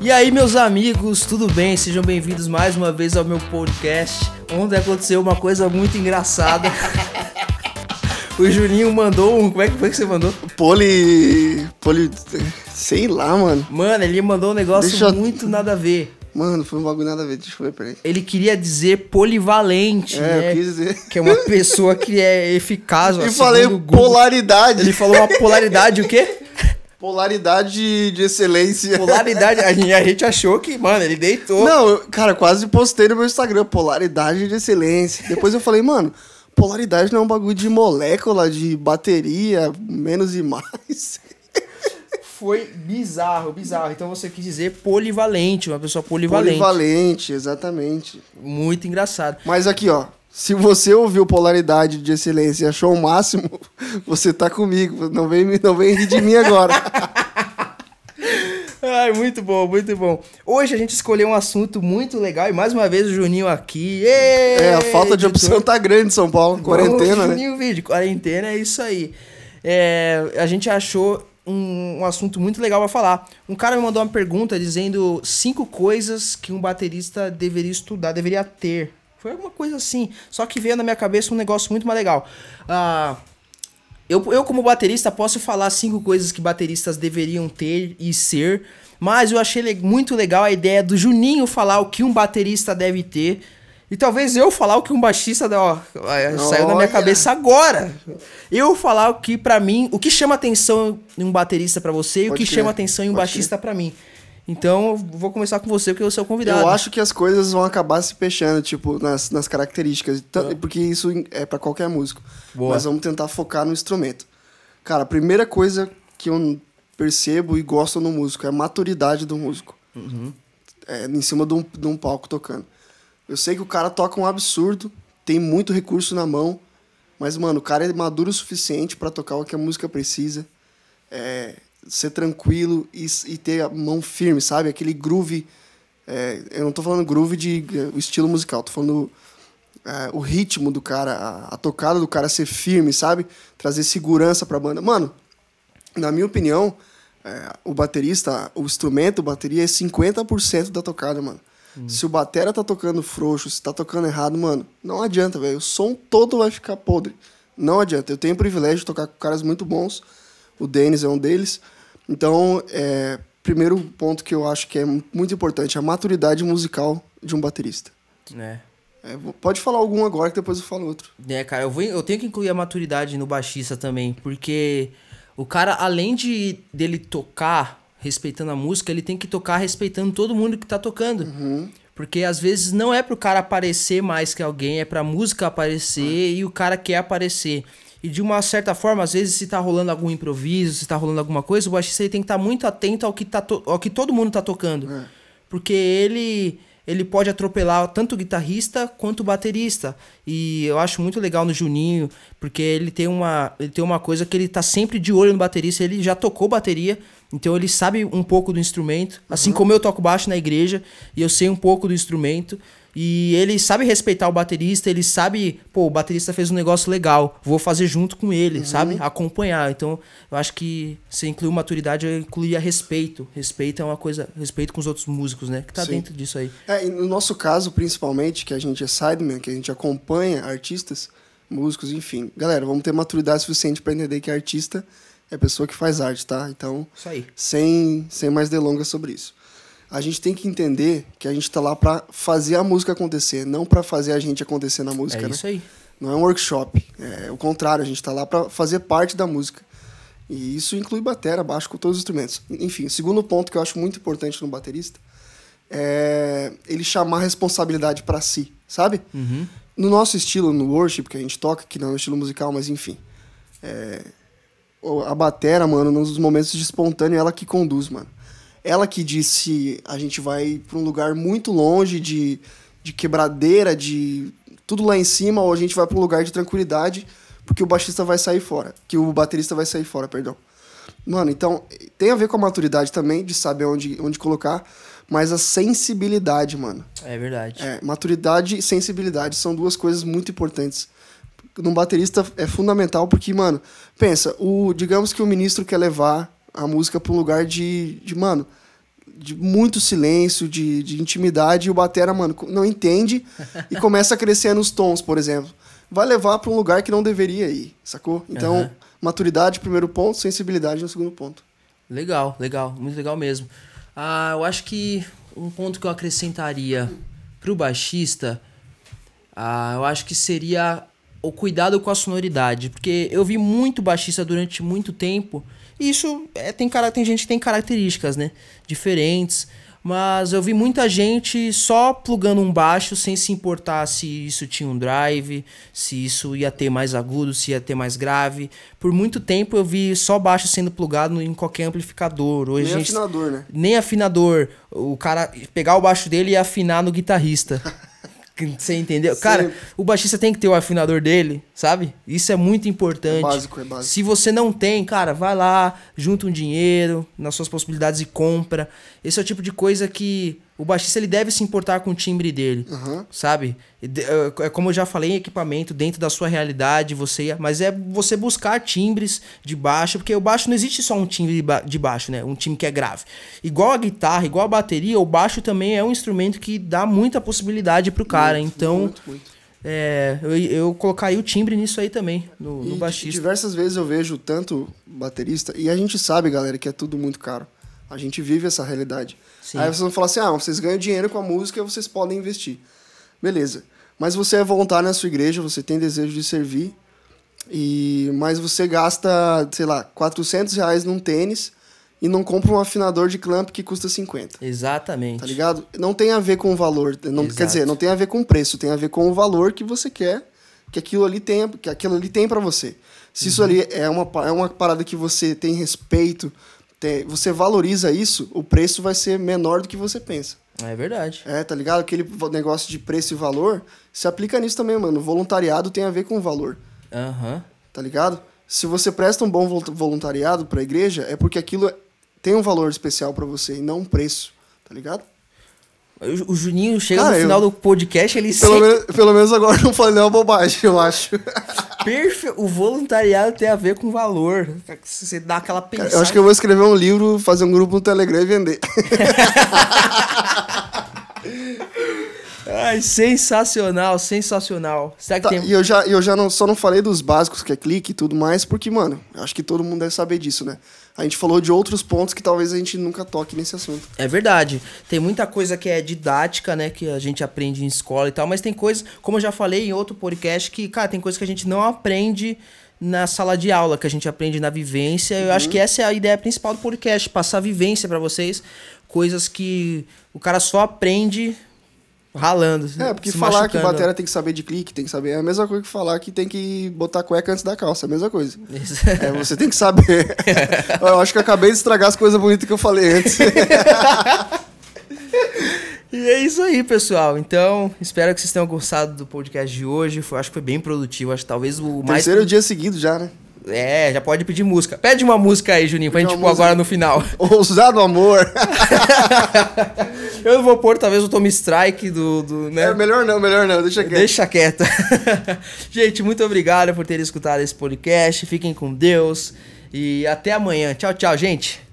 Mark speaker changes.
Speaker 1: E aí, meus amigos, tudo bem? Sejam bem-vindos mais uma vez ao meu podcast. Ontem aconteceu uma coisa muito engraçada. o Juninho mandou um. Como é que foi que você mandou?
Speaker 2: Poli. Poli. Sei lá, mano.
Speaker 1: Mano, ele mandou um negócio
Speaker 2: Deixa eu-
Speaker 1: muito nada a ver.
Speaker 2: Mano, foi um bagulho nada a ver. Deixa eu ver, peraí.
Speaker 1: Ele queria dizer polivalente,
Speaker 2: É,
Speaker 1: né?
Speaker 2: eu quis dizer.
Speaker 1: Que é uma pessoa que é eficaz. ó,
Speaker 2: E falei polaridade.
Speaker 1: Ele falou uma polaridade, o quê?
Speaker 2: Polaridade de excelência.
Speaker 1: Polaridade. A gente, a gente achou que, mano, ele deitou.
Speaker 2: Não, eu, cara, quase postei no meu Instagram. Polaridade de excelência. Depois eu falei, mano, polaridade não é um bagulho de molécula, de bateria, menos e mais.
Speaker 1: Foi bizarro, bizarro. Então você quis dizer polivalente, uma pessoa polivalente.
Speaker 2: Polivalente, exatamente.
Speaker 1: Muito engraçado.
Speaker 2: Mas aqui, ó. Se você ouviu polaridade de excelência e achou o máximo, você tá comigo. Não vem, não vem rir de mim agora.
Speaker 1: Ai, muito bom, muito bom. Hoje a gente escolheu um assunto muito legal e mais uma vez o Juninho aqui.
Speaker 2: É, a falta de opção tá grande em São Paulo. Quarentena,
Speaker 1: Vamos,
Speaker 2: né?
Speaker 1: Juninho Vídeo, quarentena é isso aí. É, a gente achou um, um assunto muito legal pra falar. Um cara me mandou uma pergunta dizendo cinco coisas que um baterista deveria estudar, deveria ter. Foi alguma coisa assim. Só que veio na minha cabeça um negócio muito mais legal. Ah, eu, eu, como baterista, posso falar cinco coisas que bateristas deveriam ter e ser, mas eu achei muito legal a ideia do Juninho falar o que um baterista deve ter. E talvez eu falar o que um baixista. Ó, saiu na minha cabeça agora. Eu falar o que pra mim. O que chama atenção em um baterista pra você e o que
Speaker 2: crer,
Speaker 1: chama atenção em um
Speaker 2: pode
Speaker 1: baixista pra mim. Então, eu vou começar com você, porque eu sou o convidado.
Speaker 2: Eu acho que as coisas vão acabar se fechando, tipo, nas, nas características. Tan-
Speaker 1: Ah.
Speaker 2: Porque isso é pra qualquer músico.
Speaker 1: Boa.
Speaker 2: Mas vamos tentar focar no instrumento. Cara, a primeira coisa que eu percebo e gosto no músico é a maturidade do músico.
Speaker 1: Uhum.
Speaker 2: É, em cima de um, de um palco tocando. Eu sei que o cara toca um absurdo, tem muito recurso na mão, mas, mano, o cara é maduro o suficiente pra tocar o que a música precisa. É, ser tranquilo e, e ter a mão firme, sabe? Aquele groove. é, eu não tô falando groove de é, estilo musical, tô falando é, o ritmo do cara, a, a tocada do cara ser firme, sabe? Trazer segurança pra banda. Mano, na minha opinião, é, o baterista, o instrumento, a bateria é 50% da tocada, mano. Se o batera tá tocando frouxo, se tá tocando errado, mano, não adianta, velho. O som todo vai ficar podre. Não adianta. Eu tenho o privilégio de tocar com caras muito bons. O Denis é um deles. Então, é, primeiro ponto que eu acho que é muito importante, a maturidade musical de um baterista.
Speaker 1: É.
Speaker 2: É, pode falar algum agora que depois eu falo outro.
Speaker 1: É, cara, eu, vou, eu tenho que incluir a maturidade no baixista também, porque o cara, além de dele tocar respeitando a música, ele tem que tocar respeitando todo mundo que tá tocando. Porque às vezes não é pro cara aparecer mais que alguém, é pra música aparecer e o cara quer aparecer. E de uma certa forma, às vezes, se tá rolando algum improviso, se tá rolando alguma coisa, o baixista ele tem que estar muito atento ao que, tá ao que todo mundo tá tocando. Porque ele ele pode atropelar tanto o guitarrista quanto o baterista. E eu acho muito legal no Juninho, porque ele tem uma, ele tem uma coisa que ele tá sempre de olho no baterista, ele já tocou bateria, então ele sabe um pouco do instrumento, assim como eu toco baixo na igreja e eu sei um pouco do instrumento. E ele sabe respeitar o baterista, ele sabe, pô, o baterista fez um negócio legal, vou fazer junto com ele, sabe? Acompanhar. Então, eu acho que você incluir maturidade, eu incluiria respeito. Respeito é uma coisa, respeito com os outros músicos, né? Que tá
Speaker 2: Sim.
Speaker 1: dentro disso aí.
Speaker 2: É, e no nosso caso, principalmente, que a gente é sideman, que a gente acompanha artistas, músicos, enfim. Galera, vamos ter maturidade suficiente para entender que artista é pessoa que faz arte, tá? Então,
Speaker 1: Isso aí.
Speaker 2: sem, sem mais delongas sobre isso. A gente tem que entender que a gente tá lá para fazer a música acontecer, não para fazer a gente acontecer na música,
Speaker 1: É
Speaker 2: né?
Speaker 1: isso aí.
Speaker 2: Não é um workshop. É o contrário, a gente tá lá para fazer parte da música. E isso inclui batera, baixo, com todos os instrumentos. Enfim, o segundo ponto que eu acho muito importante no baterista é ele chamar a responsabilidade para si, sabe?
Speaker 1: Uhum.
Speaker 2: No nosso estilo, no worship que a gente toca, que não é um estilo musical, mas enfim. é, A batera, mano, nos momentos de espontâneo, ela que conduz, mano. Ela que diz se a gente vai pra um lugar muito longe de, de quebradeira, de tudo lá em cima, ou a gente vai pra um lugar de tranquilidade, porque o baixista vai sair fora. Que o baterista vai sair fora, perdão. Mano, então, tem a ver com a maturidade também, de saber onde, onde colocar, mas a sensibilidade, mano.
Speaker 1: É verdade.
Speaker 2: É, maturidade e sensibilidade são duas coisas muito importantes. Num baterista é fundamental porque, mano, pensa, o, digamos que o ministro quer levar a música para um lugar de, de, mano, de muito silêncio, de, de intimidade, e o batera, mano, não entende e começa a crescer nos tons, por exemplo. Vai levar para um lugar que não deveria ir, sacou? Então,
Speaker 1: Aham.
Speaker 2: maturidade, primeiro ponto, sensibilidade no segundo ponto.
Speaker 1: Legal, legal, muito legal mesmo. Ah, eu acho que um ponto que eu acrescentaria pro baixista, ah, eu acho que seria o cuidado com a sonoridade, porque eu vi muito baixista durante muito tempo. E isso é, tem tem gente que tem características, né, diferentes. Mas eu vi muita gente só plugando um baixo sem se importar se isso tinha um drive, se isso ia ter mais agudo, se ia ter mais grave. Por muito tempo eu vi só baixo sendo plugado em qualquer amplificador. Hoje
Speaker 2: Nem
Speaker 1: gente
Speaker 2: afinador, né?
Speaker 1: nem afinador. O cara pegar o baixo dele e afinar no guitarrista. Você entendeu? Cara, o baixista tem que ter o afinador dele, sabe? Isso é muito importante.
Speaker 2: É básico, é básico.
Speaker 1: Se você não tem, cara, vai lá, junta um dinheiro nas suas possibilidades e compra. Esse é o tipo de coisa que o baixista ele deve se importar com o timbre dele,
Speaker 2: Aham.
Speaker 1: sabe? É como eu já falei, equipamento dentro da sua realidade, você mas é você buscar timbres de baixo, porque o baixo não existe só um timbre de ba- de baixo, né? Um timbre que é grave. Igual a guitarra, igual a bateria, o baixo também é um instrumento que dá muita possibilidade pro cara.
Speaker 2: Muito,
Speaker 1: então,
Speaker 2: muito, muito.
Speaker 1: é, eu, eu colocaria o timbre nisso aí também, no, no
Speaker 2: E
Speaker 1: baixista.
Speaker 2: diversas vezes eu vejo tanto baterista, e a gente sabe, galera, que é tudo muito caro. A gente vive essa realidade.
Speaker 1: Sim.
Speaker 2: Aí vocês vão falar assim: ah, vocês ganham dinheiro com a música, vocês podem investir. Beleza. Mas você é voluntário na sua igreja, você tem desejo de servir, e mas você gasta, sei lá, 400 reais num tênis e não compra um afinador de clamp que custa 50.
Speaker 1: Exatamente.
Speaker 2: Tá ligado? Não tem a ver com o valor. Não,
Speaker 1: Exato.
Speaker 2: quer dizer, não tem a ver com o preço, tem a ver com o valor que você quer que aquilo ali tenha, que aquilo ali tem para você. Se isso ali é uma, é uma parada que você tem respeito, tem- você valoriza isso, o preço vai ser menor do que você pensa.
Speaker 1: É verdade.
Speaker 2: É, tá ligado? Aquele negócio de preço e valor se aplica nisso também, mano. Voluntariado tem a ver com o valor,
Speaker 1: Aham.
Speaker 2: tá ligado? Se você presta um bom vol- voluntariado pra igreja, é porque aquilo tem um valor especial pra você e não um preço, tá ligado?
Speaker 1: O, Juninho chega
Speaker 2: Cara,
Speaker 1: no final
Speaker 2: eu-
Speaker 1: do podcast, ele
Speaker 2: Pelo,
Speaker 1: sempre...
Speaker 2: menos, pelo menos agora não falei uma bobagem, eu acho.
Speaker 1: Perfe... O voluntariado tem a ver com valor. Você dá aquela pensada.
Speaker 2: Eu acho que eu vou escrever um livro, fazer um grupo no Telegram e vender.
Speaker 1: Ai, sensacional, sensacional. Será que
Speaker 2: Tá,
Speaker 1: tem...
Speaker 2: e eu já, eu já não, só não falei dos básicos, que é clique e tudo mais, porque, mano, eu acho que todo mundo deve saber disso, né? A gente falou de outros pontos que talvez a gente nunca toque nesse assunto.
Speaker 1: É verdade. Tem muita coisa que é didática, né? Que a gente aprende em escola e tal. Mas tem coisas, como eu já falei em outro podcast, que, cara, tem coisas que a gente não aprende na sala de aula, que a gente aprende na vivência. Eu
Speaker 2: Uhum.
Speaker 1: acho que essa é a ideia principal do podcast, passar vivência pra vocês. Coisas que o cara só aprende ralando.
Speaker 2: É, porque falar que
Speaker 1: machucando.
Speaker 2: batera tem que saber de clique, tem que saber. É a mesma coisa que falar que tem que botar cueca antes da calça, é a mesma coisa.
Speaker 1: Isso.
Speaker 2: É, você tem que saber. eu acho que eu acabei de estragar as coisas bonitas que eu falei antes.
Speaker 1: E é isso aí, pessoal. Então, espero que vocês tenham gostado do podcast de hoje. Foi, acho que foi bem produtivo. Acho que talvez o mais.
Speaker 2: Terceiro dia seguido já, né?
Speaker 1: É, já pode pedir música. Pede uma música aí, Juninho, pra
Speaker 2: Pede
Speaker 1: gente
Speaker 2: uma
Speaker 1: pôr agora no final.
Speaker 2: Ousado amor.
Speaker 1: Eu não vou pôr, talvez, o Tommy Strike do. do né?
Speaker 2: É, melhor não, melhor não, deixa quieto.
Speaker 1: Deixa quieto. gente, muito obrigado por terem escutado esse podcast. Fiquem com Deus. E até amanhã. Tchau, tchau, gente.